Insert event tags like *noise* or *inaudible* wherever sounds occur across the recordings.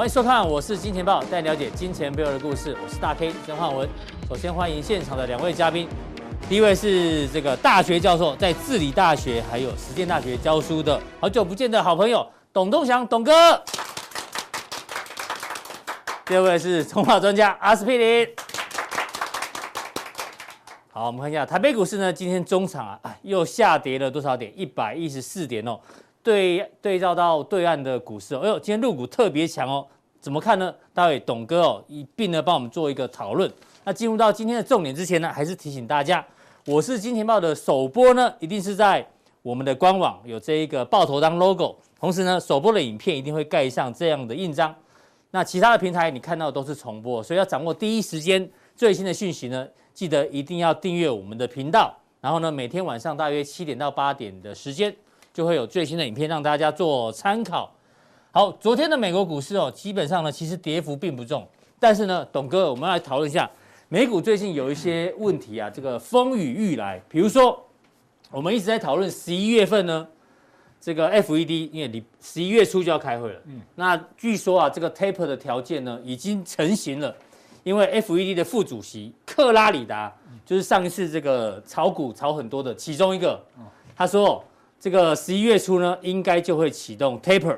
欢迎收看，我是金钱豹，带你了解金钱背后的故事。我是大 K 曾焕文。首先欢迎现场的两位嘉宾，第一位是这个大学教授，在致理大学还有实践大学教书的，好久不见的好朋友董东祥董哥。第二位是从化专家阿司匹林。好，我们看一下台北股市呢，今天中场啊，又下跌了多少点？一百一十四点哦。对对照到对岸的股市哦，哎呦，今天入股特别强哦，怎么看呢？待会董哥哦一并呢帮我们做一个讨论。那进入到今天的重点之前呢，还是提醒大家，我是金钱爆的首播呢，一定是在我们的官网有这一个爆头当 logo，同时呢，首播的影片一定会盖上这样的印章。那其他的平台你看到都是重播，所以要掌握第一时间最新的讯息呢，记得一定要订阅我们的频道，然后呢，每天晚上大约七点到八点的时间。就会有最新的影片让大家做参考。好，昨天的美国股市哦，基本上呢，其实跌幅并不重。但是呢，董哥，我们来讨论一下美股最近有一些问题啊，这个风雨欲来。比如说，我们一直在讨论十一月份呢，这个 FED 因为你十一月初就要开会了。嗯。那据说啊，这个 taper 的条件呢已经成型了，因为 FED 的副主席克拉里达就是上一次这个炒股炒很多的其中一个，他说。这个十一月初呢，应该就会启动 taper，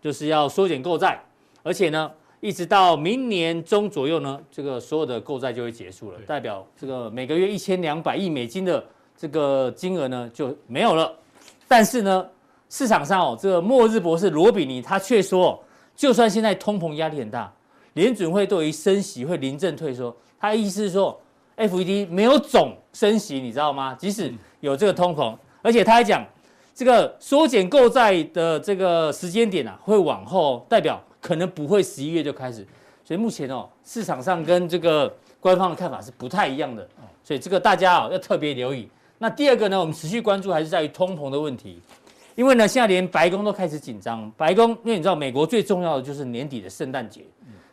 就是要缩减购债，而且呢，一直到明年中左右呢，这个所有的购债就会结束了，代表这个每个月一千两百亿美金的这个金额呢就没有了。但是呢，市场上哦，这个末日博士罗比尼他却说，就算现在通膨压力很大，联准会对于升息会临阵退缩，他的意思是说，FED 没有总升息，你知道吗？即使有这个通膨，而且他还讲。这个缩减购债的这个时间点啊，会往后，代表可能不会十一月就开始，所以目前哦，市场上跟这个官方的看法是不太一样的，所以这个大家啊要特别留意。那第二个呢，我们持续关注还是在于通膨的问题，因为呢，现在连白宫都开始紧张。白宫，因为你知道，美国最重要的就是年底的圣诞节，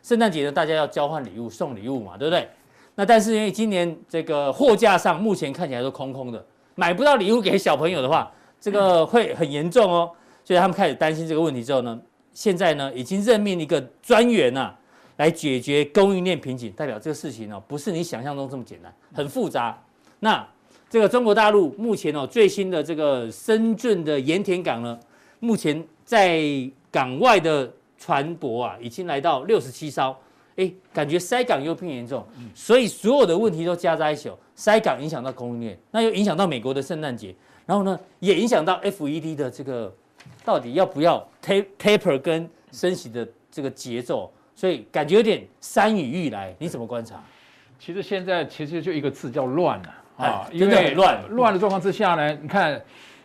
圣诞节呢，大家要交换礼物、送礼物嘛，对不对？那但是因为今年这个货架上目前看起来都空空的，买不到礼物给小朋友的话。这个会很严重哦，所以他们开始担心这个问题之后呢，现在呢已经任命一个专员啊，来解决供应链瓶颈，代表这个事情哦不是你想象中这么简单，很复杂。那这个中国大陆目前哦最新的这个深圳的盐田港呢，目前在港外的船舶啊已经来到六十七艘，哎，感觉塞港又变严重，所以所有的问题都加在一起，塞港影响到供应链，那又影响到美国的圣诞节。然后呢，也影响到 FED 的这个到底要不要 taper 跟升息的这个节奏，所以感觉有点山雨欲来。你怎么观察？其实现在其实就一个字叫乱了啊，真的很乱。乱的状况之下呢，你看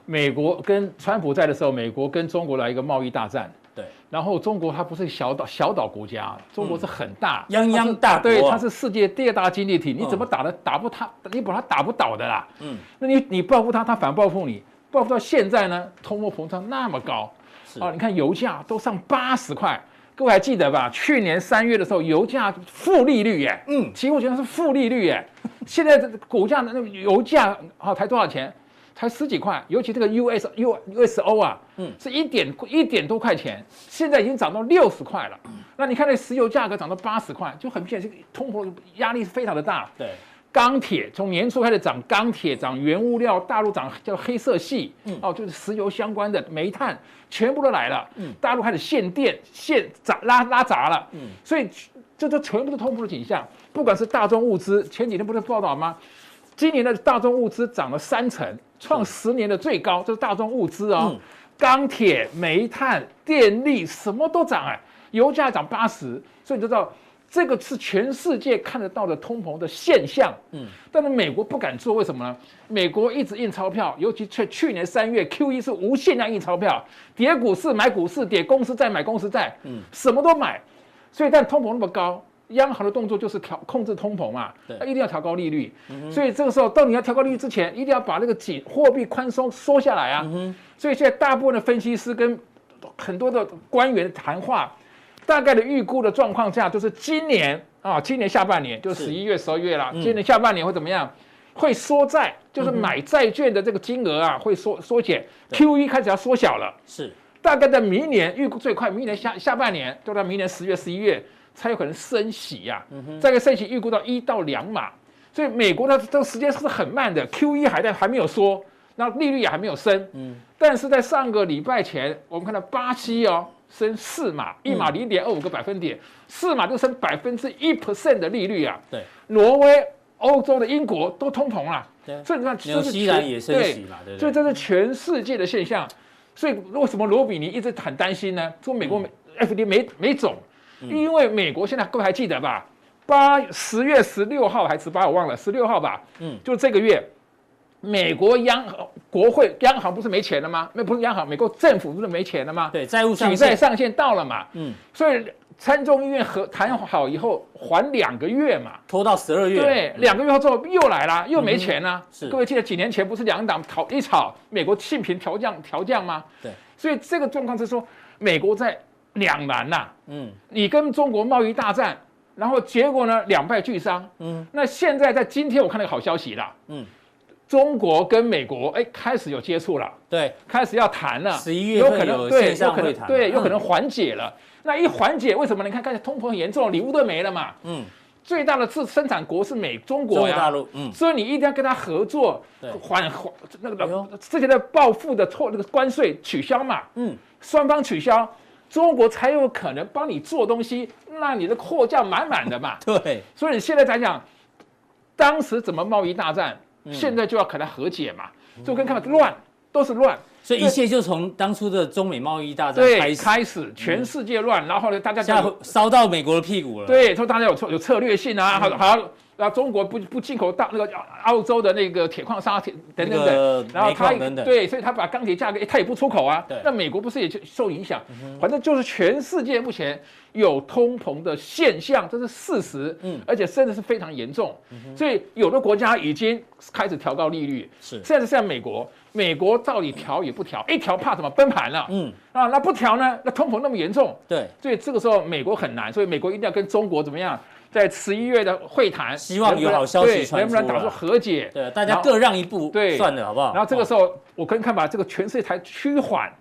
美国跟川普在的时候，美国跟中国来一个贸易大战。对。然后中国它不是小岛小岛国家，中国是很大，泱泱大国，对，它是世界第二大经济体，你怎么打的打不它，你把它打不倒的啦。嗯，那你你报复它，它反报复你，报复到现在呢，通货膨胀那么高，啊，你看油价都上八十块，各位还记得吧？去年三月的时候，油价负利率耶，嗯，期货居然是负利率耶，现在这股价的那油价啊，才多少钱？才十几块，尤其这个 U S U U S O 啊，嗯，是一点一点多块钱，现在已经涨到六十块了。那你看那石油价格涨到八十块，就很明显，这个通货压力是非常的大。对，钢铁从年初开始涨，钢铁涨，原物料大陆涨叫黑色系，嗯，哦，就是石油相关的煤炭全部都来了，嗯，大陆开始限电限涨拉拉闸了，嗯，所以这这全部是通货的景象。不管是大宗物资，前几天不是报道吗？今年的大众物资涨了三成。创十年的最高，这是大宗物资哦，钢铁、煤炭、电力什么都涨哎，油价涨八十，所以你知道这个是全世界看得到的通膨的现象。嗯，但是美国不敢做，为什么呢？美国一直印钞票，尤其去去年三月 QE 是无限量印钞票，跌股市买股市，跌公司债买公司债，嗯，什么都买，所以但通膨那么高。央行的动作就是调控制通膨嘛，它一定要调高利率，所以这个时候到你要调高利率之前，一定要把那个紧货币宽松缩下来啊。所以现在大部分的分析师跟很多的官员谈话，大概的预估的状况下，就是今年啊，今年下半年就十一月、十二月了，今年下半年会怎么样？会缩债，就是买债券的这个金额啊会缩缩减，QE 开始要缩小了。是。大概在明年预估最快，明年下下半年，就在明年十月、十一月才有可能升息呀、啊。嗯、这个升息预估到一到两码，所以美国呢这个时间是很慢的。QE 还在还没有缩，那利率也还没有升。嗯，但是在上个礼拜前，我们看到巴西哦升四码，一码零点二五个百分点，四码就升百分之一 percent 的利率啊。对，挪威、欧洲的英国都通膨了。对，所以你看，纽西兰也升息嘛，对，所以这是全世界的现象。所以为什么罗比尼一直很担心呢？说美国没 FD 没没种，因为美国现在各位还记得吧？八十月十六号还是十八我忘了，十六号吧。嗯，就这个月，美国央行国会央行不是没钱了吗？那不是央行，美国政府不是没钱了吗？对，债务举债上限到了嘛。嗯，所以。参众议院和谈好以后还两个月嘛，拖到十二月。对，两个月后之后又来了，又没钱了。是，各位记得几年前不是两党吵一吵，美国信评调降调降吗？对，所以这个状况是说，美国在两难呐。嗯，你跟中国贸易大战，然后结果呢两败俱伤。嗯，那现在在今天我看到个好消息了。嗯，中国跟美国哎开始有接触了。对，开始要谈了。十一月有可能对，有可能对，有可能缓解了。那一缓解，为什么？你看，看通膨很严重，礼物都没了嘛。嗯，最大的是生产国是美中国呀，大陆。嗯，所以你一定要跟他合作，缓缓那个之前的报复的错那个关税取消嘛。嗯，双方取消，中国才有可能帮你做东西，那你的货架满满的嘛。*laughs* 对，所以你现在才讲，当时怎么贸易大战，现在就要可能和解嘛。就跟看乱都是乱。所以一切就从当初的中美贸易大战开始，开始全世界乱，然后呢，大家就烧到美国的屁股了。对，说大家有策有策略性啊，好好，然后中国不不进口大那个澳洲的那个铁矿砂铁等等等，然后他对，所以他把钢铁价格他也不出口啊。那美国不是也就受影响？反正就是全世界目前有通膨的现象，这是事实。嗯，而且甚至是非常严重。所以有的国家已经开始调高利率。是，现在是像美国。美国到底调也不调，一调怕什么崩盘了？嗯啊，那不调呢？那通膨那么严重，对，所以这个时候美国很难，所以美国一定要跟中国怎么样，在十一月的会谈，希望有好消息能不能打出和解？对，大家各让一步，对，算了，好不好？然后这个时候，我跟看把这个全世界才趋缓，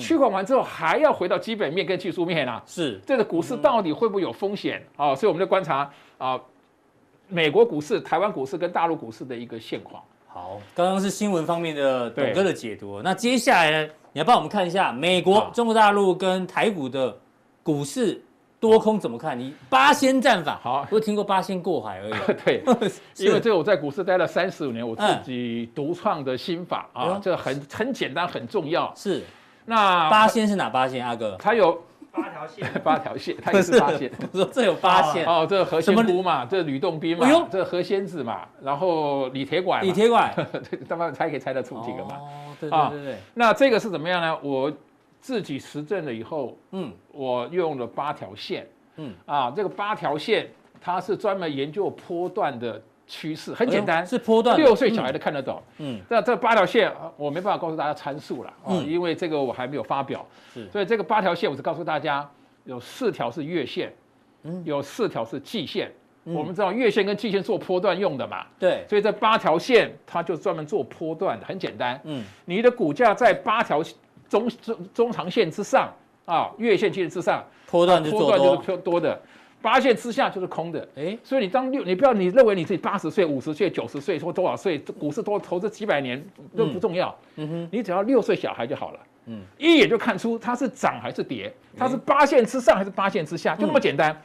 趋缓完之后，还要回到基本面跟技术面啊。是，这个股市到底会不会有风险啊？所以我们在观察啊，美国股市、台湾股市跟大陆股市的一个现况。好，刚刚是新闻方面的董哥的解读。那接下来呢，你要帮我们看一下美国、中国大陆跟台股的股市多空怎么看？你八仙战法，好，我听过八仙过海而已。*laughs* 对，*laughs* 因为这个我在股市待了三十五年，我自己独创的心法啊，这个很很简单，很重要。是，那八仙是哪八仙？阿哥，他有。八条线，*laughs* 八条线，它也是八仙。我说这有八仙哦，这个何仙姑嘛，这个吕洞宾嘛，这何仙子嘛，然后李铁拐，李铁拐，对，他们才可以猜得出几个嘛。哦，对对对对。那这个是怎么样呢？我自己实证了以后，嗯，我用了八条线，嗯。啊，这个八条线它是专门研究波段的。趋势很简单，是波段，六岁小孩都看得懂。嗯，那这八条线我没办法告诉大家参数了啊，因为这个我还没有发表。是，所以这个八条线我只告诉大家，有四条是月线，嗯，有四条是季线。我们知道月线跟季线做波段用的嘛，对，所以这八条线它就专门做波段的，很简单。嗯，你的股价在八条中中中长线之上啊，月线、季线之上，波段就波段就是多的。八线之下就是空的，哎、欸，所以你当六，你不要你认为你自己八十岁、五十岁、九十岁或多少岁，股市多投资几百年都不重要，嗯哼，你只要六岁小孩就好了，嗯，一眼就看出它是涨还是跌，它是八线之上还是八线之下，就那么简单。嗯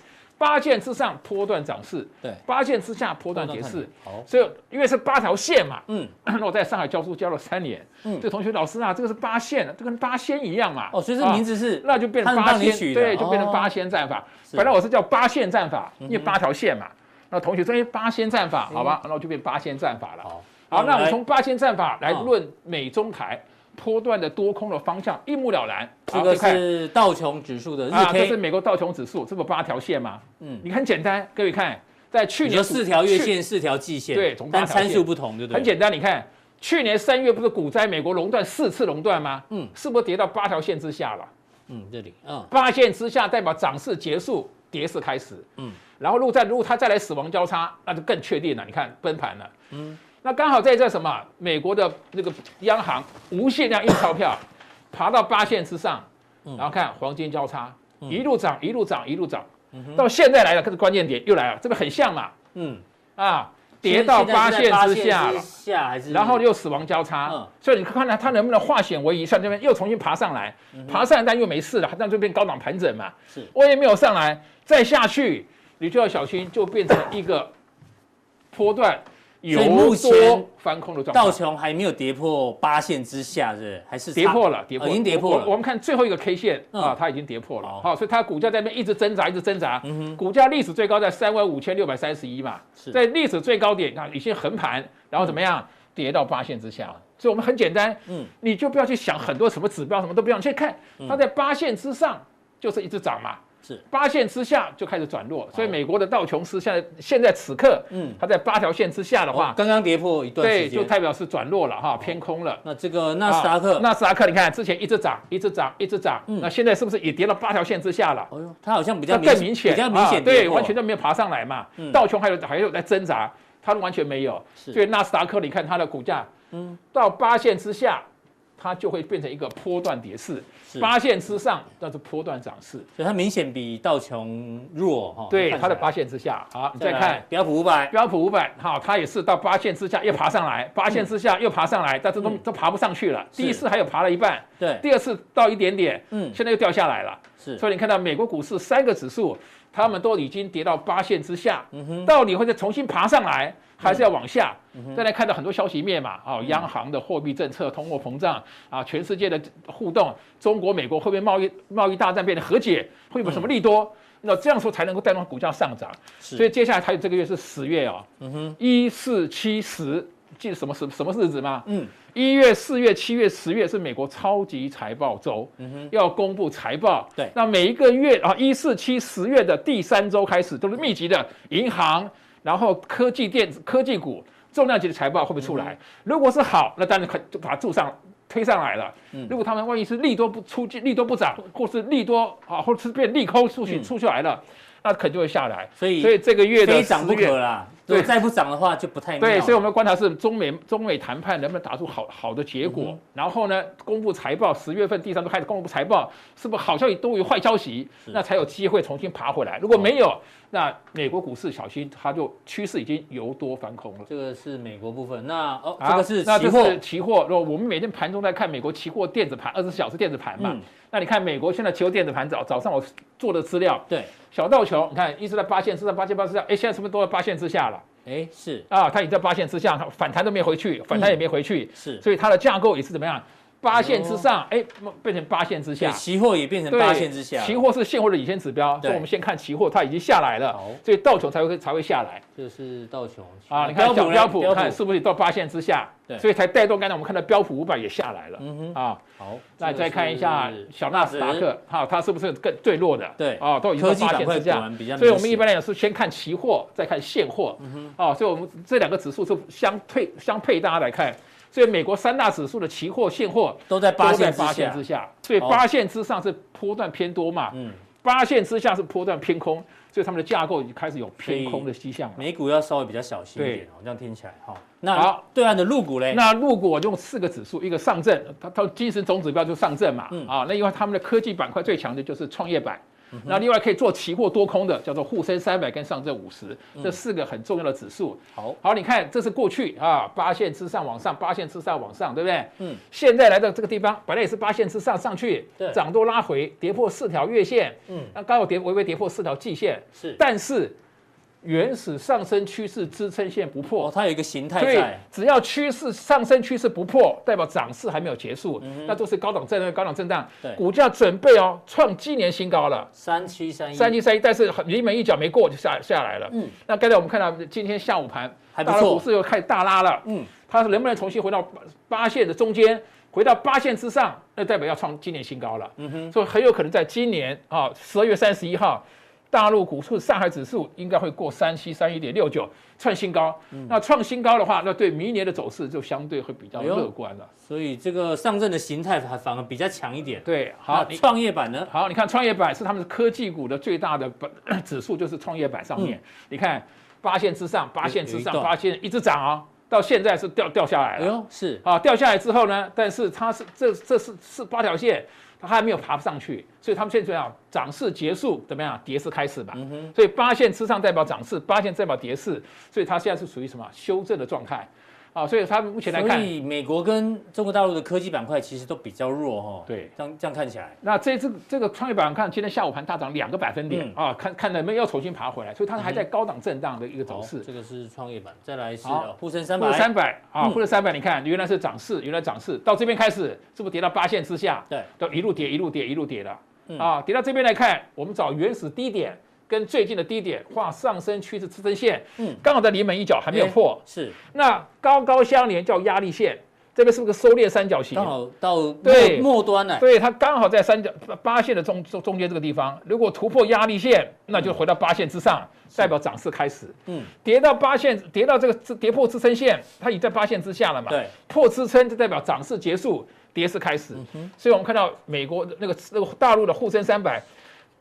八线之上波段涨势，对，八线之下波段跌势。好，所以因为是八条线嘛，嗯，那 *clears throat* 我在上海教书教了三年，嗯，这同学老师啊，这个是八线，这跟八仙一样嘛。哦，所以这名字是，那就变成八仙，对，就变成八仙战法。本来我是叫八线战法，因为八条线嘛。那同学说，哎，八仙战法，好吧，那我就变八仙战法了。好，好，那我们从八仙战法来论美中台。波段的多空的方向一目了然。这个是道琼指数的日 K，啊，这是美国道琼指数，这不八条线吗？嗯，你很简单，各位看，在去年四条月线，四条季线，对，但参数不同，对不对？很简单，你看去年三月不是股灾，美国熔断四次熔断吗？嗯，是不是跌到八条线之下了？嗯，这里，嗯，八线之下代表涨势结束，跌势开始。嗯，然后如果再如果它再来死亡交叉，那就更确定了。你看崩盘了。嗯。那刚好在这什么？美国的那个央行无限量印钞票，爬到八线之上，然后看黄金交叉，一路涨，一路涨，一路涨，到现在来了，可是关键点又来了，这个很像嘛，嗯，啊。跌到八线之下了，然后又死亡交叉，所以你看看它能不能化险为夷，像这边又重新爬上来，爬上来但又没事了，但就变高档盘整嘛，是，我也没有上来，再下去你就要小心，就变成一个波段。有目前翻空的状态，道琼还没有跌破八线之下，是？还是跌破了？跌破，已经跌破了。我们看最后一个 K 线啊，它已经跌破了。好，所以它股价在那边一直挣扎，一直挣扎。嗯哼，股价历史最高在三万五千六百三十一嘛，在历史最高点啊，已经横盘，然后怎么样？跌到八线之下。所以我们很简单，嗯，你就不要去想很多什么指标，什么都不用去看，它在八线之上就是一直涨嘛。是。八线之下就开始转弱，所以美国的道琼斯现在现在此刻，嗯，它在八条线之下的话，刚刚跌破一段对，就代表是转弱了哈，偏空了。那这个纳斯达克，纳斯达克，你看之前一直涨，一直涨，一直涨，那现在是不是也跌到八条线之下了？哎呦，它好像比较更明显，比较明显，对，完全就没有爬上来嘛。道琼还有还有在挣扎，它完全没有。所以纳斯达克，你看它的股价，嗯，到八线之下。它就会变成一个波段跌势，八线之上那是波段涨势，所以它明显比道琼弱哈。对，它的八线之下，好，你再看。标普五百，标普五百，好，它也是到八线之下又爬上来，八线之下又爬上来，但是都都爬不上去了。第一次还有爬了一半，对，第二次到一点点，嗯，现在又掉下来了。是，所以你看到美国股市三个指数，他们都已经跌到八线之下，嗯，到底会再重新爬上来？还是要往下，再来看到很多消息面嘛，啊，央行的货币政策、通货膨胀啊，全世界的互动，中国、美国会不会贸易贸易大战变得和解，会有什么利多？那这样说才能够带动股价上涨。所以接下来还有这个月是十月啊，嗯哼，一四七十，记得什么什什么日子吗？嗯，一月、四月、七月、十月是美国超级财报周，嗯哼，要公布财报。对，那每一个月啊，一四七十月的第三周开始都是密集的银行。然后科技电子、科技股重量级的财报会不会出来？如果是好，那当然可就把它注上推上来了。如果他们万一是利多不出，利多不涨，或是利多啊，或者是变利空出去出去来了，那肯定会下来。所以，所以这个月的非涨不对，再不涨的话就不太对。所以我们观察是中美中美谈判能不能打出好好的结果。然后呢，公布财报，十月份第三周开始公布财报，是不是好消息多于坏消息？那才有机会重新爬回来。如果没有。那美国股市小心，它就趋势已经由多反空了。这个是美国部分。那哦，啊、这个是期货。那这是期货。如果我们每天盘中在看美国期货电子盘，二十四小时电子盘嘛。嗯、那你看美国现在期货电子盘早早上我做的资料。对。小道球，你看一直在八线之上，八线八之下。哎，现在是不是都在八线之下了？哎，是。啊，它已经在八线之下，它反弹都没回去，反弹也没回去。嗯、是。所以它的架构也是怎么样？八线之上，哎，变成八线之下，期货也变成八线之下。期货是现货的领先指标，所以我们先看期货，它已经下来了，所以道琼才会才会下来。这是道琼啊，你看小标普，看是不是到八线之下？对，所以才带动刚才我们看到标普五百也下来了。嗯哼，啊，好，那再看一下小纳斯达克，哈，它是不是更最弱的？对，啊，都已经到八线之下。所以我们一般来讲是先看期货，再看现货。嗯哼，啊，所以我们这两个指数是相配相配，大家来看。所以美国三大指数的期货、现货都在八线八线之下，所以八线之上是波段偏多嘛，嗯，八线之下是波段偏空，所以他们的架构已经开始有偏空的迹象了。美股要稍微比较小心一点哦，这样听起来哈。那好，对岸的陆股嘞？那陆股我用四个指数，一个上证，它它精神总指标就上证嘛，啊，那因为他们的科技板块最强的就是创业板。那另外可以做期货多空的，叫做沪深三百跟上证五十，这四个很重要的指数。好，好，你看这是过去啊，八线之上往上，八线之上往上，对不对？嗯。现在来到这个地方，本来也是八线之上上去，对，涨多拉回，跌破四条月线，嗯，那刚好跌微微跌破四条季线，是，但是。原始上升趋势支撑线不破，哦，它有一个形态在。只要趋势上升趋势不破，代表涨势还没有结束，嗯、那都是高档震荡，高档震荡。股价准备哦，创今年新高了。三七三一，三七三一，但是临门一脚没过就下下来了。嗯，那刚才我们看到今天下午盘，还不错，股市又开始大拉了。嗯，它能不能重新回到八线的中间，回到八线之上，那代表要创今年新高了。嗯哼，所以很有可能在今年啊十二月三十一号。大陆股市上海指数应该会过三七三一点六九创新高，嗯、那创新高的话，那对明年的走势就相对会比较乐观了。所以这个上证的形态还反而比较强一点。对，好，创业板呢？好，你看创业板是他们科技股的最大的 *coughs* 指数，就是创业板上面。嗯、你看八线之上，八线之上，八线一直涨啊，到现在是掉掉下来了。哎呦，是啊，掉下来之后呢？但是它是这这是是八条线。它还没有爬上去，所以他们现在怎样？涨势结束怎么样？跌势开始吧。所以八线之上代表涨势，八线代表跌势，所以它现在是属于什么？修正的状态。啊，所以它目前来看，所以美国跟中国大陆的科技板块其实都比较弱哈。对，这样这样看起来，那这次这个创业板看今天下午盘大涨两个百分点、嗯、啊，看看能不能又重新爬回来，所以它还在高档震荡的一个走势。这个是创业板，再来是沪深三百，沪深三百啊，沪深三百，你看原来是涨势，原来涨势到这边开始是不是跌到八线之下？对，都一路跌一路跌一路跌的啊，跌到这边来看，我们找原始低点。跟最近的低点画上升趋势支撑线，嗯，刚好在临门一脚还没有破，是。那高高相连叫压力线，这边是不是个收敛三角形？刚好到对。末端了，对，它刚好在三角八线的中中中间这个地方，如果突破压力线，那就回到八线之上，代表涨势开始，嗯，跌到八线，跌到这个跌破支撑线，它已在八线之下了嘛，对，破支撑就代表涨势结束，跌势开始，所以我们看到美国那个那个大陆的沪深三百。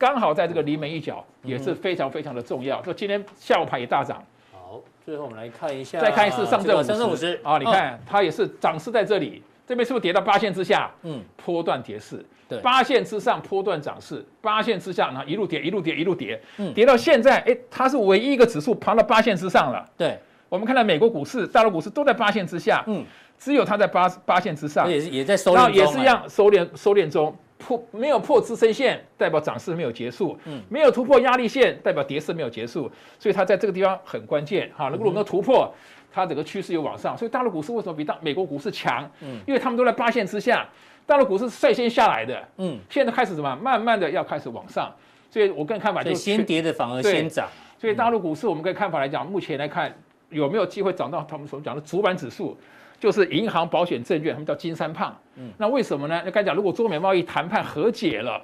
刚好在这个临门一脚也是非常非常的重要。就今天下午盘也大涨。好，最后我们来看一下，再看一次上证五十。上证五十啊，你看它也是涨势在这里，这边是不是跌到八线之下？嗯，波段跌势。对，八线之上波段涨势，八线之下呢一路跌一路跌一路跌，嗯，跌到现在，哎，它是唯一一个指数爬到八线之上了。对，我们看到美国股市、大陆股市都在八线之下，嗯，只有它在八八线之上，也是也在收敛中，也是一样收敛收敛中。破没有破支撑线，代表涨势没有结束。嗯，没有突破压力线，代表跌势没有结束。所以它在这个地方很关键哈。如果能够突破，它整个趋势又往上。所以大陆股市为什么比大美国股市强？嗯，因为他们都在八线之下，大陆股市率先下来的。嗯，现在开始什么？慢慢的要开始往上。所以我个人看法就是先跌的反而先涨。所以大陆股市我们个看法来讲，目前来看有没有机会涨到他们所讲的主板指数？就是银行、保险、证券，他们叫金三胖。嗯，那为什么呢？那刚才讲，如果中美贸易谈判和解了，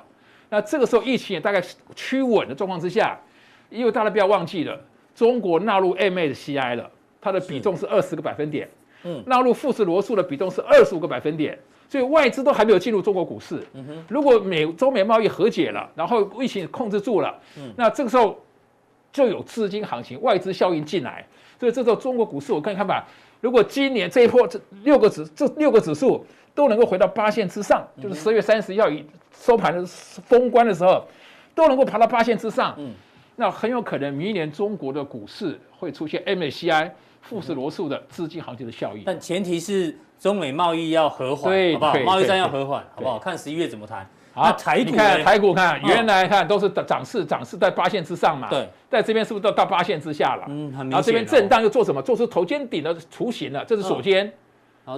那这个时候疫情也大概趋稳的状况之下，因为大家不要忘记了，中国纳入 MSCI 了，它的比重是二十个百分点。嗯，纳入富士罗素的比重是二十五个百分点，所以外资都还没有进入中国股市。嗯哼，如果美中美贸易和解了，然后疫情控制住了，嗯，那这个时候就有资金行情、外资效应进来，所以这时候中国股市我看看吧。如果今年这一波这六个指这六个指数都能够回到八线之上，就是十月三十一号以收盘的封关的时候，都能够爬到八线之上，那很有可能明年中国的股市会出现 MSCI 富时罗素的资金行情的效应。但前提是中美贸易要和缓，好不好？贸易战要和缓，好不好？看十一月怎么谈。啊，台股看台股看，原来看都是涨势，涨势在八线之上嘛。对，在这边是不是到到八线之下了？嗯，很明显。然后这边震荡又做什么？做出头肩顶的雏形了，这是首肩。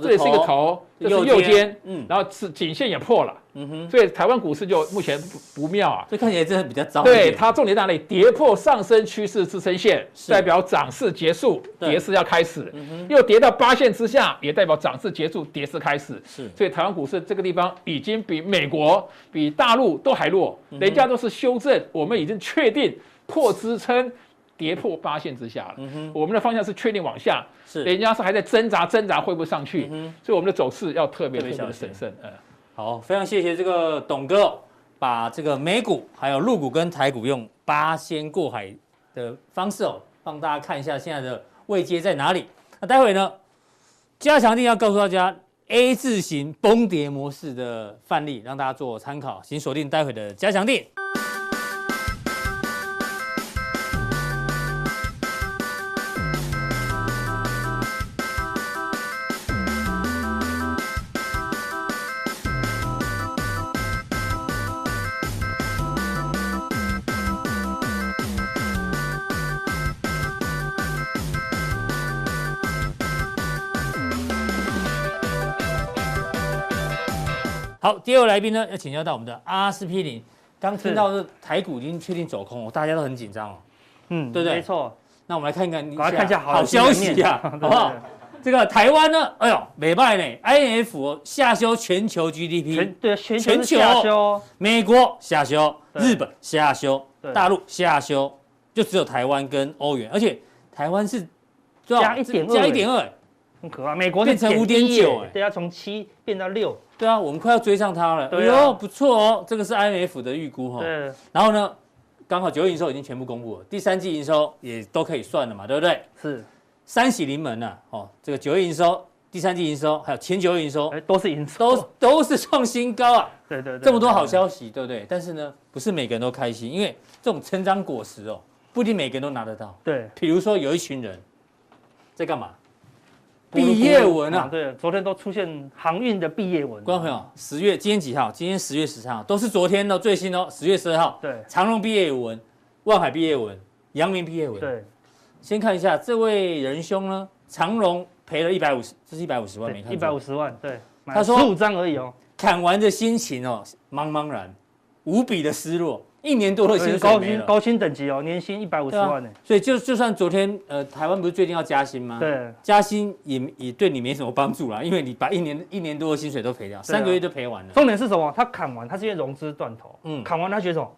这里是一个头，这是右肩，嗯，然后是颈线也破了，嗯哼，所以台湾股市就目前不不妙啊，所以看起来真的比较糟。对，它重点在哪里？跌破上升趋势支撑线，代表涨势结束，跌势要开始，又跌到八线之下，也代表涨势结束，跌势开始。是，所以台湾股市这个地方已经比美国、比大陆都还弱，人家都是修正，我们已经确定破支撑。跌破八线之下了，嗯哼，我们的方向是确定往下，是，人家是还在挣扎挣扎会不会上去，嗯，所以我们的走势要特别特别的审慎，嗯，好，非常谢谢这个董哥，把这个美股还有陆股跟台股用八仙过海的方式哦，帮大家看一下现在的位阶在哪里。那待会呢，加强定要告诉大家 A 字形崩跌模式的范例，让大家做参考，请锁定待会的加强錠。好，第二位来宾呢，要请教到我们的阿司匹林。刚听到是台股已经确定走空，是大家都很紧张哦。嗯，对不对？没错。那我们来看一看，我来看一下好消息啊，好不好？*laughs* 这个台湾呢，哎呦，美败呢，INF 下修全球 GDP，全对全球下修，美国下修，日本下修，大陆下修，就只有台湾跟欧元，而且台湾是加一点二，加一点二，很可怕。美国变成五点九，对，啊从七变到六。对啊，我们快要追上它了。哎呦，不错哦，这个是 IMF 的预估哈。对。然后呢，刚好九月营收已经全部公布了，第三季营收也都可以算了嘛，对不对？是。三喜临门了哦，这个九月营收第三季营收还有前九月营收，哎，都是营收，都都是创新高啊。对对对，这么多好消息，对不对？但是呢，不是每个人都开心，因为这种成长果实哦，不一定每个人都拿得到。对，比如说有一群人在干嘛？毕业文啊，对，昨天都出现航运的毕业文。观众朋友，十月今天几号？今天十月十三号，都是昨天的最新哦。十月十二号，对，长荣毕业文、万海毕业文、阳明毕业文。对，先看一下这位仁兄呢，长荣赔了一百五十，这是一百五十万，没看。一百五十万，对，他说十五张而已哦。砍完的心情哦，茫茫然，无比的失落。一年多的薪水高薪高薪等级哦，年薪一百五十万呢。所以就就算昨天呃，台湾不是最近要加薪吗？对，加薪也也对你没什么帮助啦，因为你把一年一年多的薪水都赔掉，三个月就赔完了。重点是什么？他砍完，他是因为融资断头。嗯，砍完他觉得什么？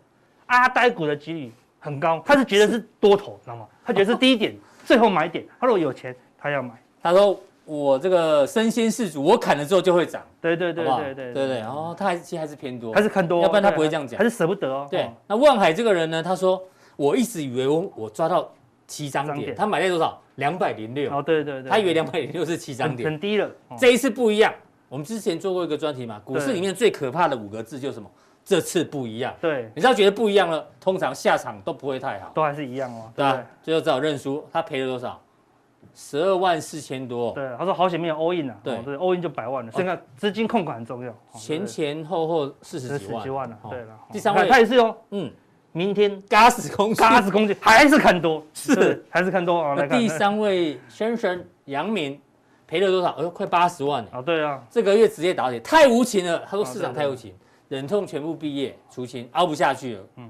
阿呆股的几率很高，他是觉得是多头，知道吗？他觉得是低点，最后买点。他如果有钱，他要买。他说。我这个身先士卒，我砍了之后就会涨。对对对对对对对。然后他还是其实还是偏多，还是看多，要不然他不会这样讲，还是舍不得哦。对。那万海这个人呢？他说我一直以为我我抓到七张点，他买在多少？两百零六。哦，对对对。他以为两百零六是七张点，很低了。这一次不一样。我们之前做过一个专题嘛，股市里面最可怕的五个字就是什么？这次不一样。对。你知道觉得不一样了，通常下场都不会太好。都还是一样哦。对吧？最后只好认输。他赔了多少？十二万四千多，对，他说好险没有 all in 啊，对，all in 就百万了。现在资金控管很重要，前前后后四十几万了，对了。第三位他也是哦，嗯，明天嘎死空，嘎死空气，还是看多，*laughs* 是还是看多啊。那第三位先生杨明赔了多少？哎呦，快八十万啊！对啊，这个月直接打铁，太无情了。他说市场太无情，忍痛全部毕业出清，熬不下去了。嗯。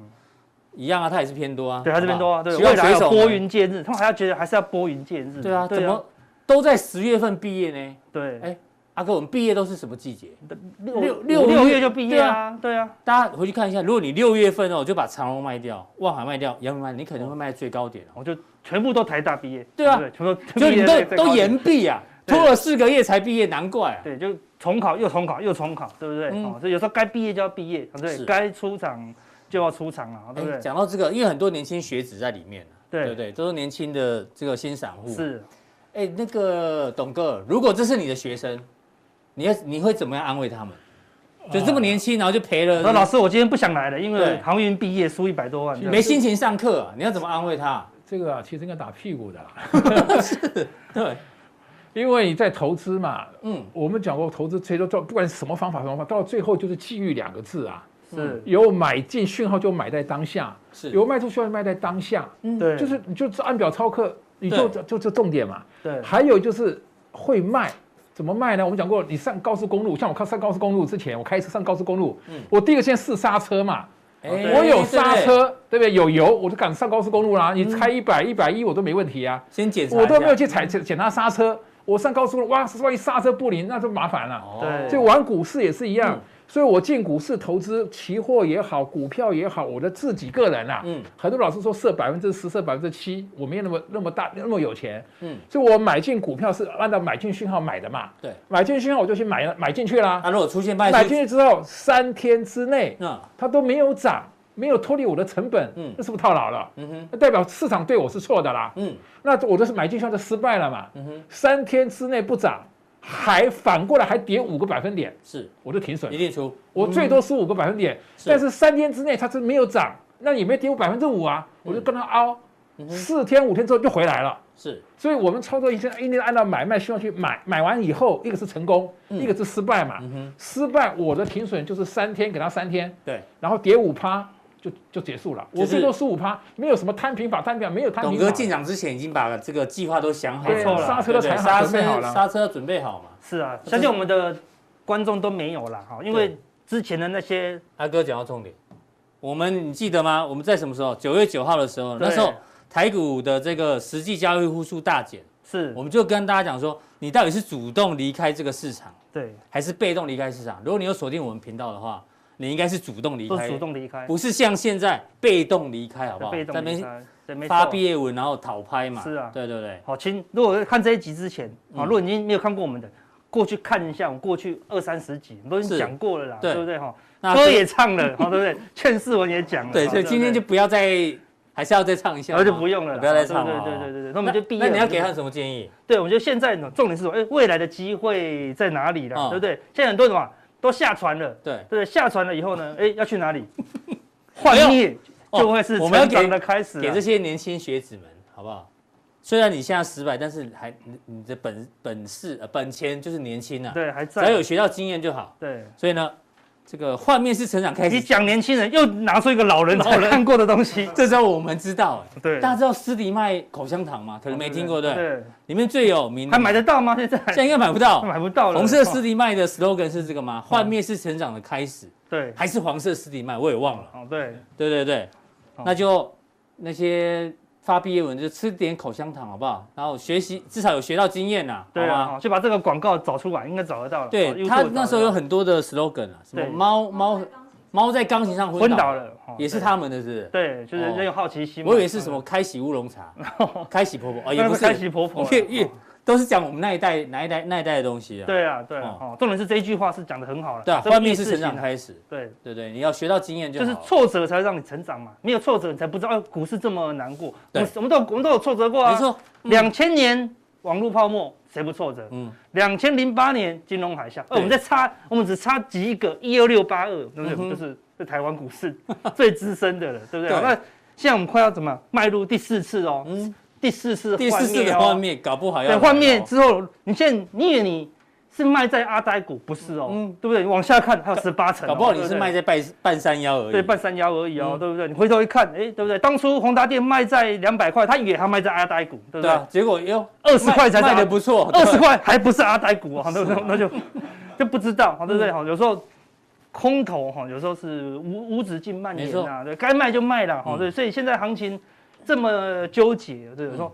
一样啊，它也是偏多啊。对，它是偏多啊。对，未来有拨云见日，他们还要觉得还是要拨云见日。对啊，怎么都在十月份毕业呢？对，哎，阿哥，我们毕业都是什么季节？六六六月就毕业啊。对啊，大家回去看一下，如果你六月份哦，就把长隆卖掉，万海卖掉，阳明卖，你可能会卖最高点。我就全部都台大毕业。对啊，全部就你都都延毕啊，拖了四个月才毕业，难怪啊。对，就重考又重考又重考，对不对？哦，所以有时候该毕业就要毕业，对，该出场。就要出场了，对不对？讲到这个，因为很多年轻学子在里面，对对对，都是年轻的这个新散户。是，哎，那个董哥，如果这是你的学生，你要你会怎么样安慰他们？就这么年轻，然后就赔了。那老师，我今天不想来了，因为航运毕业输一百多万，没心情上课，你要怎么安慰他？这个啊，其实应该打屁股的。*laughs* 是，*laughs* 对，因为你在投资嘛，嗯，我们讲过投资，谁都做，不管什么方法什么方法，到最后就是机遇两个字啊。是有买进讯号就买在当下，是有卖出讯号就卖在当下，嗯，对，就是你就按表操课，你就就这重点嘛，对。还有就是会卖，怎么卖呢？我们讲过，你上高速公路，像我开上高速公路之前，我开车上高速公路，嗯，我第一个先试刹车嘛，我有刹车，对不对？有油，我就敢上高速公路啦。你开一百、一百一，我都没问题啊。先检查，我都没有去踩检检查刹车，我上高速公路，哇，万一刹车不灵，那就麻烦了。对，就玩股市也是一样。所以，我进股市投资，期货也好，股票也好，我的自己个人啊，嗯，很多老师说设百分之十，设百分之七，我没有那么那么大那么有钱，嗯，所以我买进股票是按照买进讯号买的嘛，对，买进讯号我就去买了，买进去啦。那如果出现卖，买进去之后三天之内，嗯，它都没有涨，没有脱离我的成本，嗯，那是不是套牢了？嗯哼，那代表市场对我是错的啦，嗯，那我的是买进讯号就失败了嘛，嗯哼，三天之内不涨。还反过来还跌五个百分点，是。我就停损，一定出，我最多输五个百分点，但是三天之内它是没有涨，那也没跌五百分之五啊，我就跟它凹，四天五天之后就回来了，是，所以我们操作一天一定按照买卖需要去买，买完以后一个是成功，一个是失败嘛，失败我的停损就是三天给它三天，对，然后跌五趴。就就结束了，我最多十五趴，没有什么摊平法，摊平法没有摊平法。董哥进场之前已经把这个计划都想好了，刹车都踩好了，刹车准备好嘛。是啊，相信我们的观众都没有了哈，因为之前的那些阿哥讲到重点，我们你记得吗？我们在什么时候？九月九号的时候，那时候台股的这个实际交易户数大减，是，我们就跟大家讲说，你到底是主动离开这个市场，对，还是被动离开市场？如果你有锁定我们频道的话。你应该是主动离开，主动离开，不是像现在被动离开，好不好？被动离开，发毕业文然后讨拍嘛。是啊，对对对。好，亲，如果看这一集之前啊，如果你没有看过我们的，过去看一下，我们过去二三十集都已经讲过了啦，对不对哈？歌也唱了，好 *laughs* 对不对？劝世文也讲了，对，所以今天就不要再还是要再唱一下？那就不用了，不要再唱了。对对对对对，那我们就毕业。那你要给他什么建议？对，我觉得现在呢，重点是说，哎，未来的机会在哪里了？对不对？现在很多人嘛都下船了，对对，下船了以后呢，*laughs* 哎，要去哪里？换业就会是成长的开始。给这些年轻学子们，好不好？虽然你现在失败，但是还你你的本本事呃本钱就是年轻啊，对，还在，只要有学到经验就好。对，所以呢。这个画面式成长开始，你讲年轻人又拿出一个老人才看过的东西，*laughs* 这时候我们知道，对，大家知道斯迪麦口香糖吗？可能没听过，对，对，里面最有名，还买得到吗？现在？现在应该买不到，买不到了。红色斯迪麦的 slogan 是这个吗？画面式成长的开始，对，还是黄色斯迪麦？我也忘了。哦，对，对对对，那就那些。发毕业文就吃点口香糖好不好？然后学习至少有学到经验呐，对啊，就把这个广告找出来，应该找得到了。对，他那时候有很多的 slogan 啊，什么猫猫猫在钢琴上昏倒了，也是他们的，是？对，就是人有好奇心。我以为是什么开喜乌龙茶，*laughs* 开喜婆婆啊，也不是开喜婆婆。都是讲我们那一代、哪一代、那一代的东西啊。对啊，对啊，哦，重点是这一句话是讲的很好了。对啊，换面式成长开始。对对对，你要学到经验就好。就是挫折才会让你成长嘛，没有挫折你才不知道股市这么难过。对，我们都我们都有挫折过啊。没错。两千年网络泡沫，谁不挫折？嗯。两千零八年金融海啸，我们在差，我们只差几个一二六八二，对不对？就是是台湾股市最资深的了，对不对？*laughs* 那现在我们快要怎么迈入第四次哦？嗯。第四次第四次的换面，搞不好要对换面之后，你现在你以为你是卖在阿呆股，不是哦，嗯，对不对？往下看还有十八层，搞不好你是卖在半半山腰而已，对，半山腰而已哦，对不对？你回头一看，哎，对不对？当初宏达店卖在两百块，他以为他卖在阿呆股，对不对？结果哟，二十块才卖的不错，二十块还不是阿呆股啊，对不对？*laughs* 那就就不知道，对不对？哈，有时候空头哈，有时候是无无止境蔓延啊，对，该卖就卖了，哈，对，所以现在行情。这么纠结，对，说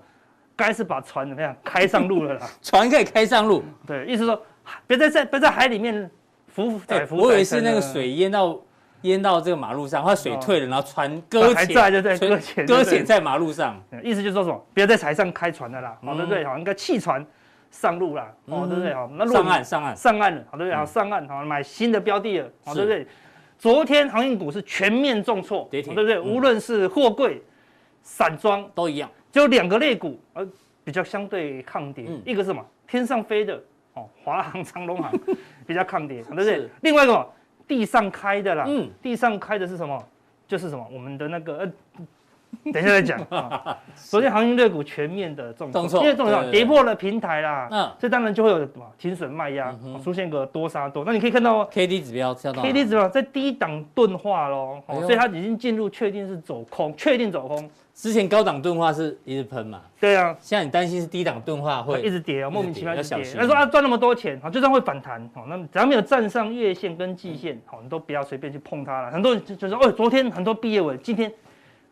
该是把船怎么样开上路了啦？*laughs* 船可以开上路，对，意思说别在在别在海里面浮载浮。我以为是那个水淹到淹到这个马路上，或者水退了，然后船搁浅，还在就在搁浅，搁浅在马路上。意思就是说什么？别在海上开船的啦，好对不对？好，应该弃船上路啦，哦对不对？好，那上岸上岸上岸了，好对不对？好上岸好买新的标的了，好对不对？昨天航运股是全面重挫，对不对？无论是货柜。散装都一样，就两个类股，呃，比较相对抗跌。一个是什么？天上飞的哦，华航、长龙航 *laughs* 比较抗跌，对不对？另外一个地上开的啦，嗯，地上开的是什么？就是什么？我们的那个，*laughs* 等一下再讲。*laughs* 昨天航运类股全面的重挫，因为重要跌破了平台啦，嗯，这当然就会有什么停损卖压，出现个多杀多。那你可以看到 K D 指标，K D 指标在低档钝化喽，所以它已经进入确定是走空，确定走空。之前高档钝化是一直喷嘛？对啊，现在你担心是低档钝化会一直跌啊，莫名其妙一直跌。他说啊，赚那么多钱，好，就算会反弹，好，那只要没有站上月线跟季线，好，你都不要随便去碰它了。很多人就就说，哦，昨天很多毕业文，今天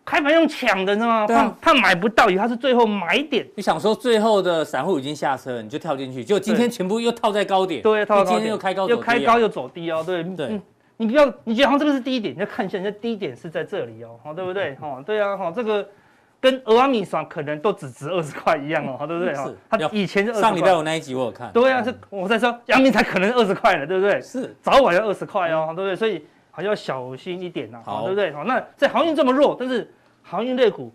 开盘用抢的，你知道吗？怕怕买不到，以为它是最后买点。你想说最后的散户已经下车，你就跳进去，结果今天全部又套在高点，对，套在高点，又开高又开高又走低哦，对对。你不要，你觉得好像这个是低点，你要看一下，人家低点是在这里哦，好，对不对？哦，对啊，好，这个。跟俄阿米爽可能都只值二十块一样哦，对不对？是，他以前就上礼拜我那一集我有看。对啊，是我在说阳明才可能二十块了，对不对？是，早晚要二十块哦，对不对？所以还要小心一点呐，好，对不对？好，那在航运这么弱，但是航运类股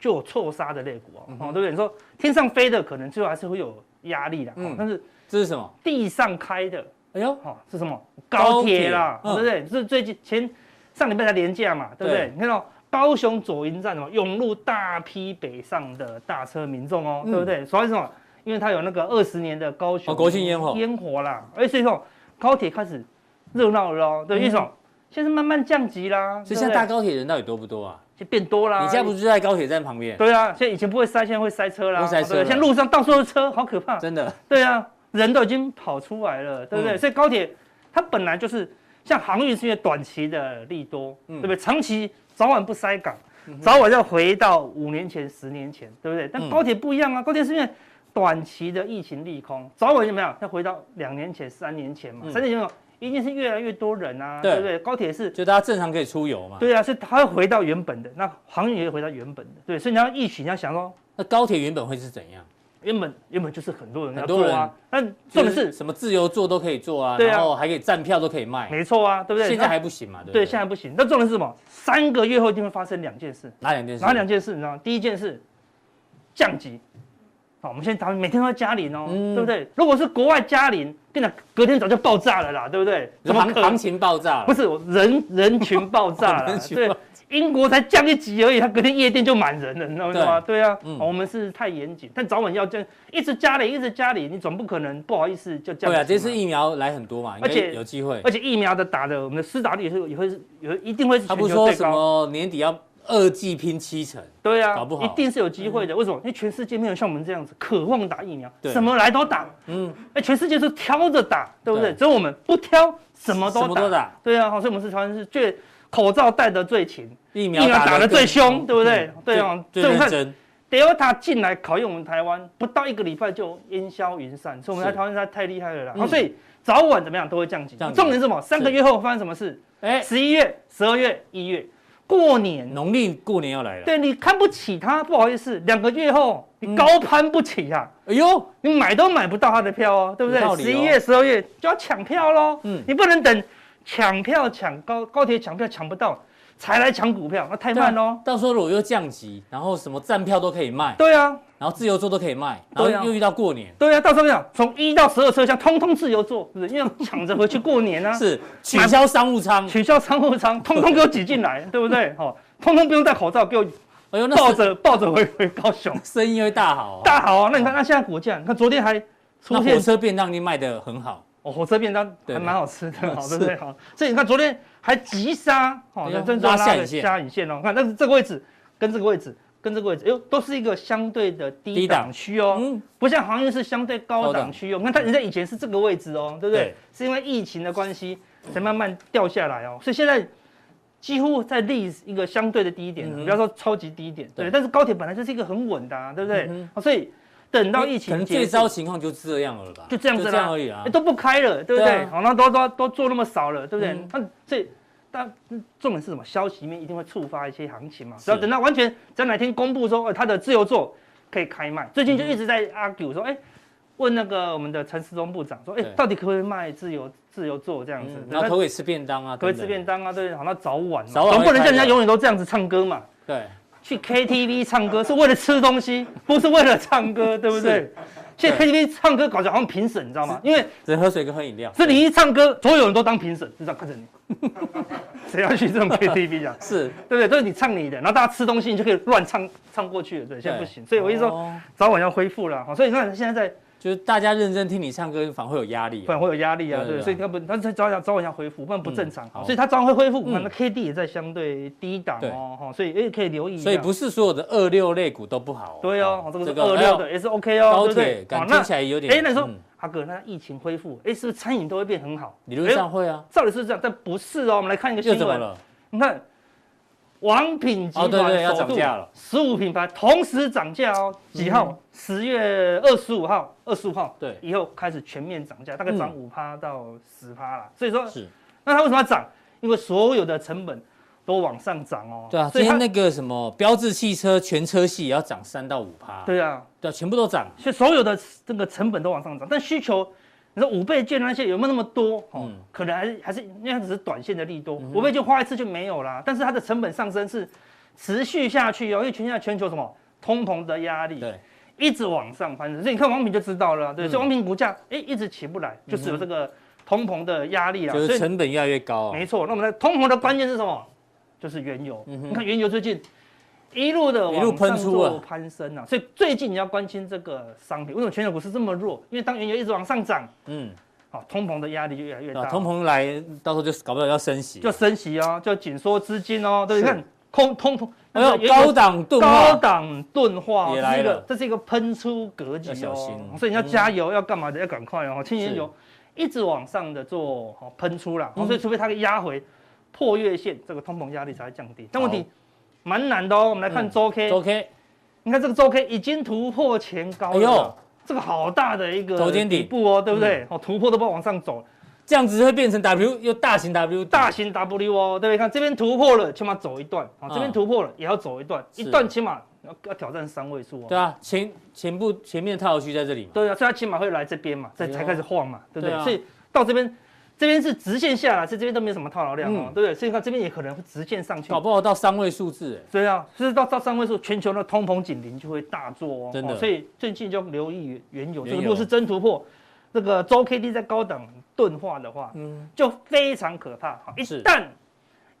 就有错杀的类股哦，对不对？你说天上飞的可能最后还是会有压力的，嗯，但是这是什么？地上开的，哎呦，好，是什么？高铁啦，对不对？是最近前上礼拜才廉价嘛，对不对？你看到。高雄左营站什么涌入大批北上的大车民众哦，对不对？所以什么？因为它有那个二十年的高雄国庆烟火烟火啦，而且说高铁开始热闹了哦，对，因为什么？现在慢慢降级啦。所以现在搭高铁人到底多不多啊？就变多啦。你现在不是就在高铁站旁边？对啊，现在以前不会塞，现在会塞车啦。塞车。现在路上到处都是车，好可怕。真的。对啊，人都已经跑出来了，对不对？所以高铁它本来就是像航运是因为短期的利多，对不对？长期早晚不塞港。早晚要回到五年前、十年前，对不对？但高铁不一样啊，高铁是因为短期的疫情利空，早晚怎么样？要回到两年前、三年前嘛？三年前一定是越来越多人啊，对不对？高铁是就大家正常可以出游嘛？对啊，是它会回到原本的，那航运也会回到原本的，对。所以你要疫情，你要想说，那高铁原本会是怎样？原本原本就是很多人要很多人做啊，但重点是什么自由坐都可以坐啊，然后还可以站票都可以卖，没错啊，对不对？现在还不行嘛，对不对，对？现在不行。那重点是什么？三个月后一定会发生两件事，哪两件事？哪两件事？你知道吗？第一件事，降级。好，我们现在台湾每天都在加零哦，嗯对不对？如果是国外加零，跟你讲，隔天早就爆炸了啦，对不对？怎么行行情爆炸？不是人人群爆炸了，*laughs* 对。英国才降一级而已，他隔天夜店就满人了，你知道吗？对啊，嗯、我们是太严谨，但早晚要降，一直加零，一直加零，你总不可能不好意思就降。对啊，这次疫苗来很多嘛，而且有机会，而且疫苗的打的，我们的施打率也是也会是有一定会是全球最高。他不说什么年底要二季拼七成？对啊，搞不好一定是有机会的。为什么？因为全世界没有像我们这样子渴望打疫苗，什么来都打。嗯，哎，全世界是挑着打，对不对？只有我们不挑，什么都打。对啊，所以我们是台湾是最口罩戴得最勤。疫苗打得最凶，对不对？对啊，最认真。Delta 进来考验我们台湾，不到一个礼拜就烟消云散，所以我们在台湾实在太厉害了啦。好，所以早晚怎么样都会降级。重点是什么？三个月后发生什么事？哎，十一月、十二月、一月，过年，农历过年要来了。对，你看不起他，不好意思，两个月后你高攀不起呀。哎呦，你买都买不到他的票哦，对不对？十一月、十二月就要抢票喽。嗯，你不能等抢票抢高高铁抢票抢不到。才来抢股票，那太慢喽。到时候如果又降级，然后什么站票都可以卖。对啊，然后自由座都可以卖，然后又遇到过年。对啊，到时候讲从一到十二车厢通通自由座，是不是？因为抢着回去过年啊。*laughs* 是取消商务舱，取消商务舱，通通给我挤进来，对不对？好，*laughs* 通通不用戴口罩，给我，哎呦，抱着抱着回 *laughs* 回高雄，生意会大好。大好啊！那你看，那现在股价，你看昨天还出现火车便当，你卖的很好。哦，火车便当还蛮好吃的，好，对不对？好，所以你看昨天还急杀，好，真正拉下影线，下影线哦。看，但是这个位置跟这个位置跟这个位置，哎呦，都是一个相对的低档区哦。嗯，不像航运是相对高档区哦。你看它人家以前是这个位置哦，对不对？是因为疫情的关系才慢慢掉下来哦。所以现在几乎在历一个相对的低点，不要说超级低点，对。但是高铁本来就是一个很稳的，对不对？所以。等到疫情，可能最糟情况就这样了吧？就这样子这样而已啊，都不开了，对不对？好，那都都都做那么少了，对不对？那这但重点是什么？消息面一定会触发一些行情嘛。只要等到完全在哪天公布说，它的自由座可以开卖，最近就一直在 argue 说，哎，问那个我们的陈时中部长说，哎，到底可不可以卖自由自由座这样子？然后可不可以吃便当啊？可以吃便当啊？对，好，那早晚总不能叫人家永远都这样子唱歌嘛？对。去 KTV 唱歌是为了吃东西，*laughs* 不是为了唱歌，*laughs* 对不对？现在 KTV 唱歌搞得好像评审，你知道吗？因为只喝水跟喝饮料，所以你一唱歌，所有人都当评审，就这样看着你。*laughs* 谁要去这种 KTV 啊？是对不对？都是你唱你的，然后大家吃东西，你就可以乱唱唱过去了。对，现在不行，所以我一直说早晚要恢复了。好，所以你看现在在。就是大家认真听你唱歌，反而会有压力，反而会有压力啊，对，所以他不，他早晚早晚要恢复，不然不正常，所以他早晚会恢复，那 K D 也在相对低档哦，哈，所以哎可以留意。所以不是所有的二六类股都不好，对哦，这个是二六的也是 OK 哦，高铁感觉听起来有点，哎，那时候阿哥，那疫情恢复，哎，是不是餐饮都会变很好？理论上会啊，照理是这样，但不是哦，我们来看一个新闻，你看。王品集团要涨价了，十五品牌同时涨价哦。几号？十月二十五号，二十五号。对，以后开始全面涨价，大概涨五趴到十趴了。所以说，是。那它为什么要涨？因为所有的成本都往上涨哦。对啊，今天那个什么标致汽车全车系也要涨三到五趴。对啊，对，全部都涨。所以所有的这个成本都往上涨，但需求。你说五倍券那些有没有那么多？哦，可能还是还是那样只是短线的利多，五倍券花一次就没有啦。但是它的成本上升是持续下去哦，因为全现在全球什么通膨的压力，对，一直往上攀升。所以你看王平就知道了，对，所以王平股价哎一直起不来，就是有这个通膨的压力啊，就是成本越来越高。没错，那我们的通膨的关键是什么？就是原油。你看原油最近。一路的往上做攀升啊，所以最近你要关心这个商品，为什么全球股市这么弱？因为当原油一直往上涨，嗯，好，通膨的压力就越来越大。通膨来，到时候就搞不好要升息，就升息哦，就紧缩资金哦。对，你看空通通没有高档高档钝化也来了，这是一个喷出格局哦。所以你要加油，要干嘛的？要赶快哦，轻原油一直往上的做好喷出了，所以除非它给压回破月线，这个通膨压力才会降低。但问题。蛮难的哦，我们来看周 K，周 K，你看这个周 K 已经突破前高了，这个好大的一个头肩底部哦，对不对？哦，突破都不往上走，这样子会变成 W 又大型 W，大型 W 哦，对不对？看这边突破了，起码走一段啊，这边突破了也要走一段，一段起码要要挑战三位数哦。对啊，前前部前面的套牢区在这里嘛。对啊，所以它起码会来这边嘛，再才开始晃嘛，对不对？所以到这边。这边是直线下来，是这边都没有什么套牢量哦，嗯、对不对？所以看这边也可能会直线上去，搞不好到三位数字，对啊，所以到到三位数，全球的通膨紧邻就会大作哦。真的，哦、所以最近就留意原油，这个如果是真突破，这个周 K D 在高档钝化的话，嗯，就非常可怕。一旦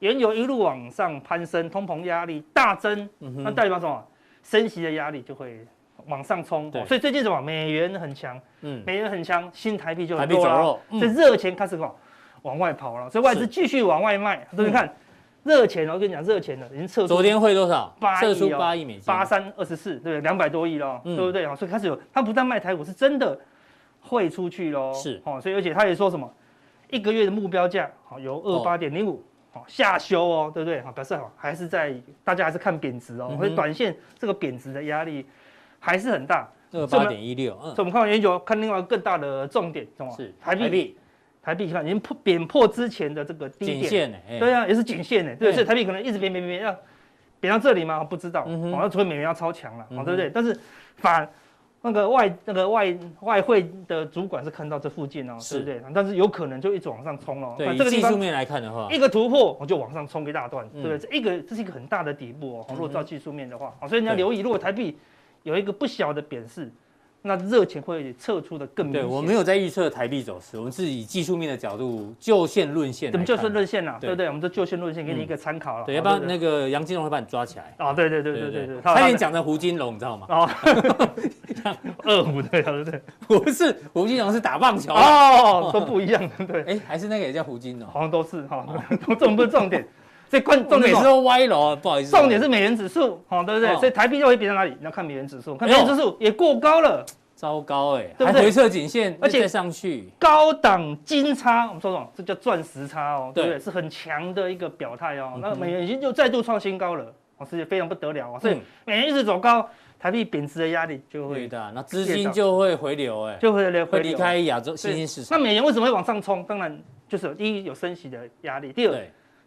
原油一路往上攀升，通膨压力大增，嗯、那代表什么？升息的压力就会。往上冲，对所以最近什么？美元很强，嗯，美元很强，新台币就很弱了，嗯、所以热钱开始往往外跑了，所以外资继续往外卖。所以你看，热钱，我跟你讲，热钱的，已经撤出。昨天汇多少？八亿哦，八亿美金，八三二十四，对不对？两百多亿了，嗯、对不对？所以开始有，他不但卖台股，是真的汇出去喽。是，哦，所以而且他也说什么，一个月的目标价，好，由二八点零五，好，下修哦，对不对？好，表示好，还是在大家还是看贬值哦，所以短线这个贬值的压力。还是很大，二八点一六。嗯，所以我们看完原油，看另外更大的重点，什么？是台币。台币看已经破贬破之前的这个低点，对啊，也是颈线呢。对，所以台币可能一直贬贬贬，要贬到这里吗？不知道。好像除非美元要超强了，对不对？但是反那个外那个外外汇的主管是看到这附近哦，对不对？但是有可能就一直往上冲哦。对，这个技术面来看的话，一个突破我就往上冲一大段，对不对？这一个这是一个很大的底部哦。如果照技术面的话，所以你要留意，如果台币。有一个不小的贬势，那热钱会撤出的更明显。对，我没有在预测台币走势，我们是以技术面的角度就线论线。怎么就线论线啊？对不对？我们就就线论线，给你一个参考了。对，要不然那个杨金龙会把你抓起来。哦，对对对对对对，他连讲的胡金龙，你知道吗？哦，*laughs* 二胡对对对，不是胡金龙是打棒球哦，都不一样的对。哎，还是那个也叫胡金龙，好像都是哈，*laughs* 这不是重点。所以关重点是说歪楼，不好意思。重点是美元指数，好，对不对？所以台币就会贬到哪里？你要看美元指数，看美元指数也过高了，糟糕哎，还回撤颈线，而且上去高档金叉，我们说什么？这叫钻石叉哦，对不对？是很强的一个表态哦。那美元已经就再度创新高了，哦，是非常不得了啊。所以美元一直走高，台币贬值的压力就会大，那资金就会回流，哎，就会流，会离开亚洲新兴市场。那美元为什么会往上冲？当然就是第一有升息的压力，第二。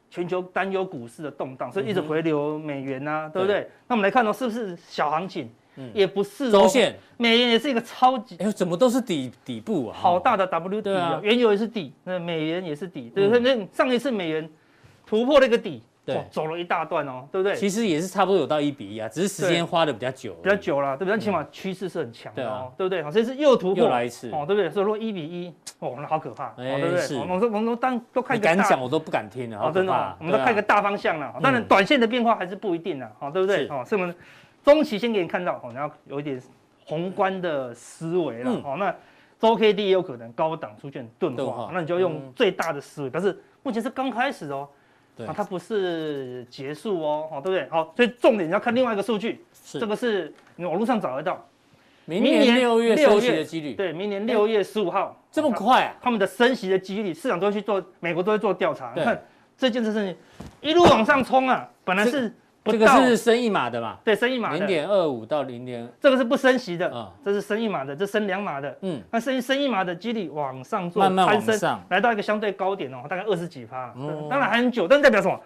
全球担忧股市的动荡，所以一直回流美元呐、啊，嗯、对不对？对，那我们来看哦，是不是小行情？嗯，也不是哦。周线，美元也是一个超级，哎呦，怎么都是底底部啊？好大的 W 底啊！原油也是底，那美元也是底，对不对？那上一次美元突破了一个底。对，走了一大段哦，对不对？其实也是差不多有到一比一啊，只是时间花的比较久，比较久了，对不对？但起码趋势是很强的哦，对不对？好，这是又突破，又来一次哦，对不对？所以说一比一，哦，那好可怕，对不对？我们说，我们都当都看敢讲我都不敢听了，哦，真的，我们都看一个大方向了，当然短线的变化还是不一定的，哦，对不对？哦，所以我们中期先给你看到，哦，你要有一点宏观的思维了，哦，那周 K D 也有可能高档出现钝化，那你就用最大的思维，但是目前是刚开始哦。啊，它不是结束哦，哦，对不对？好，所以重点你要看另外一个数据，是这个是你网络上找得到，明年六月升息的几率，对，明年六月十五号这么快啊？他们的升息的几率，市场都会去做，美国都会做调查，你看这件事情一路往上冲啊，本来是。这个是升一码的嘛？对，升一码的。零点二五到零点，这个是不升息的啊，这是升一码的，这升两码的，嗯，那升升一码的几率往上做，慢慢往上，来到一个相对高点哦，大概二十几趴，当然还很久，但是代表什么？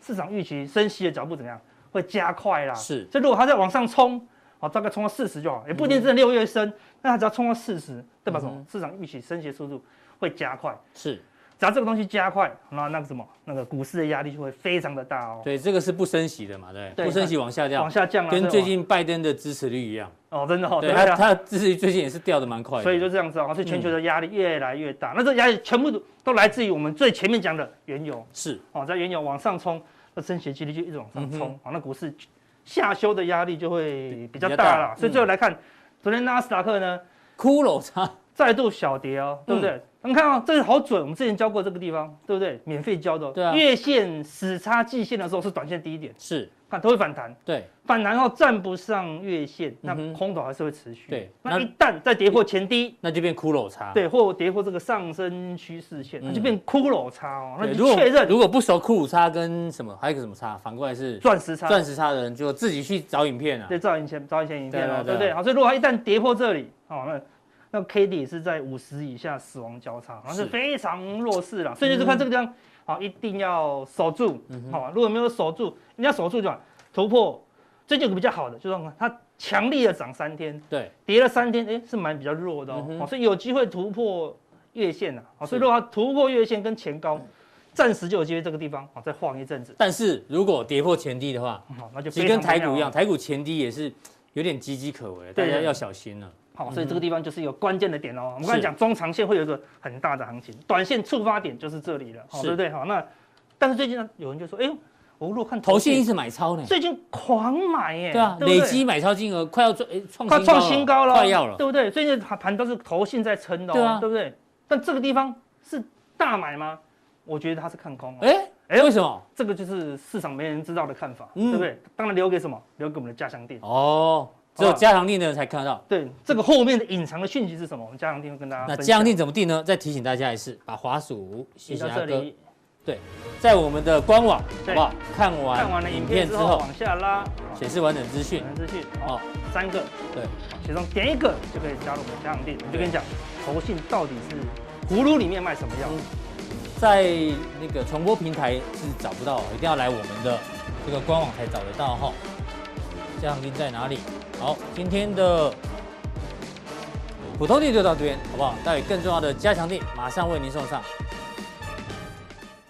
市场预期升息的脚步怎么样？会加快啦，是，所以如果它再往上冲，好，大概冲到四十就好，也不一定真的六月升，那它只要冲到四十，代表什么？市场预期升息的速度会加快，是。只要这个东西加快，那那个什么，那个股市的压力就会非常的大哦。对，这个是不升息的嘛，对，对不升息往下降，往下降，啊跟最近拜登的支持率一样。哦，真的哦，对，他他支持率最近也是掉的蛮快的。所以就这样子哦，所以全球的压力越来越大。嗯、那这压力全部都来自于我们最前面讲的原油。是哦，在原油往上冲，那升息几率就一直往上冲，好、嗯哼，那股市下修的压力就会比较大了。大所以最后来看，嗯、昨天纳斯达克呢，骷髅差再度小跌哦，对不对？嗯你看啊，这个好准，我们之前教过这个地方，对不对？免费教的。对啊。月线死叉季线的时候是短线低点，是，看都会反弹。对。反弹后站不上月线，那空头还是会持续。对。那一旦再跌破前低，那就变骷髅叉。对，或跌破这个上升趋势线，那就变骷髅叉哦。那就确认。如果不熟骷髅叉跟什么，还有个什么叉，反过来是钻石叉。钻石叉的人就自己去找影片啊。对，找影片找以前影片哦，对不对？好，所以如果它一旦跌破这里，哦，那。那 K D 也是在五十以下死亡交叉，然后是非常弱势了。所以就是看这个地方，好，一定要守住，好，如果没有守住，你要守住就突破。最近有个比较好的，就是它强力的涨三天，对，跌了三天，哎，是蛮比较弱的哦，所以有机会突破月线了，好，所以如果它突破月线跟前高，暂时就有机会这个地方好再晃一阵子。但是如果跌破前低的话，好，那就其实跟台股一样，台股前低也是有点岌岌可危，大家要小心了。好，所以这个地方就是一个关键的点哦。我们刚才讲中长线会有一个很大的行情，短线触发点就是这里了，好，对不对？好，那但是最近呢，有人就说，哎呦。我如果看投信一直买超呢，最近狂买耶，对啊，累积买超金额快要创快创新高了，快要了，对不对？最近盘盘都是投信在撑的，对啊，对不对？但这个地方是大买吗？我觉得它是看空。哎哎，为什么？这个就是市场没人知道的看法，对不对？当然留给什么？留给我们的家乡店哦，只有加强定的人才看得到。对，这个后面的隐藏的讯息是什么？我们加强定会跟大家。那加强定怎么定呢？再提醒大家一次，把滑鼠写到这里。对，在我们的官网，好不好？看完看完了影片之后，往下拉，显示完整资讯。完整资讯，好，三个，对，其中点一个就可以加入我们加强定。我就跟你讲，投信到底是葫芦里面卖什么药？在那个传播平台是找不到，一定要来我们的这个官网才找得到哈。加强定在哪里？好，今天的普通地就到这边，好不好？待会更重要的加强地马上为您送上。